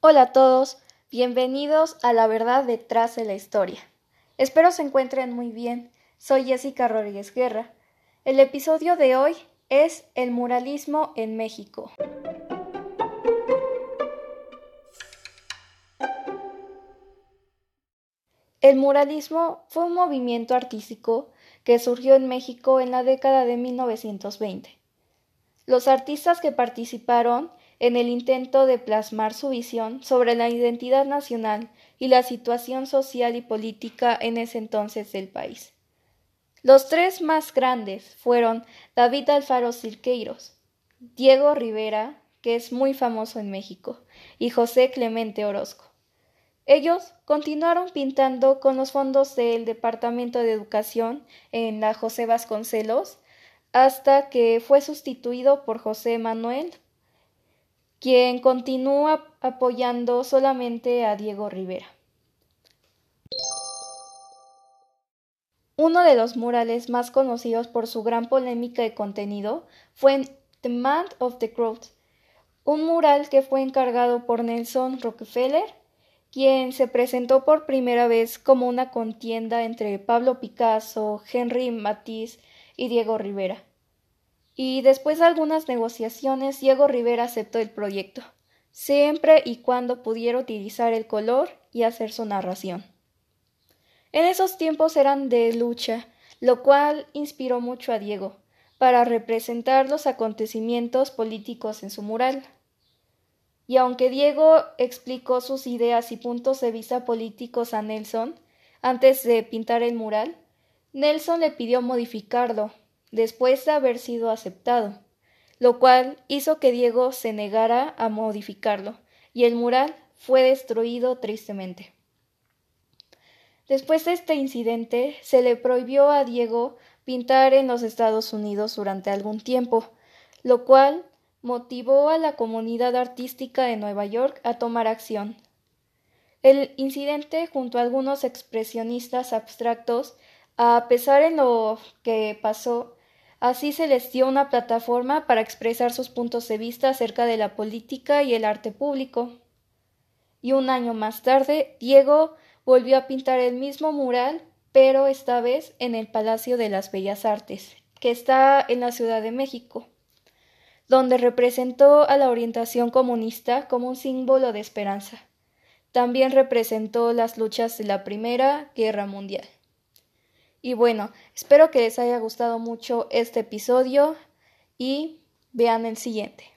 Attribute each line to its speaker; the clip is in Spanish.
Speaker 1: Hola a todos, bienvenidos a La Verdad detrás de la historia. Espero se encuentren muy bien. Soy Jessica Rodríguez Guerra. El episodio de hoy es El muralismo en México. El muralismo fue un movimiento artístico que surgió en México en la década de 1920. Los artistas que participaron en el intento de plasmar su visión sobre la identidad nacional y la situación social y política en ese entonces del país. Los tres más grandes fueron David Alfaro Cirqueiros, Diego Rivera, que es muy famoso en México, y José Clemente Orozco. Ellos continuaron pintando con los fondos del Departamento de Educación en la José Vasconcelos hasta que fue sustituido por José Manuel quien continúa apoyando solamente a Diego Rivera. Uno de los murales más conocidos por su gran polémica de contenido fue The Man of the Crowd, un mural que fue encargado por Nelson Rockefeller, quien se presentó por primera vez como una contienda entre Pablo Picasso, Henry Matisse y Diego Rivera y después de algunas negociaciones Diego Rivera aceptó el proyecto, siempre y cuando pudiera utilizar el color y hacer su narración. En esos tiempos eran de lucha, lo cual inspiró mucho a Diego, para representar los acontecimientos políticos en su mural. Y aunque Diego explicó sus ideas y puntos de vista políticos a Nelson antes de pintar el mural, Nelson le pidió modificarlo después de haber sido aceptado, lo cual hizo que Diego se negara a modificarlo, y el mural fue destruido tristemente. Después de este incidente, se le prohibió a Diego pintar en los Estados Unidos durante algún tiempo, lo cual motivó a la comunidad artística de Nueva York a tomar acción. El incidente, junto a algunos expresionistas abstractos, a pesar en lo que pasó, Así se les dio una plataforma para expresar sus puntos de vista acerca de la política y el arte público. Y un año más tarde, Diego volvió a pintar el mismo mural, pero esta vez en el Palacio de las Bellas Artes, que está en la Ciudad de México, donde representó a la orientación comunista como un símbolo de esperanza. También representó las luchas de la Primera Guerra Mundial. Y bueno, espero que les haya gustado mucho este episodio y vean el siguiente.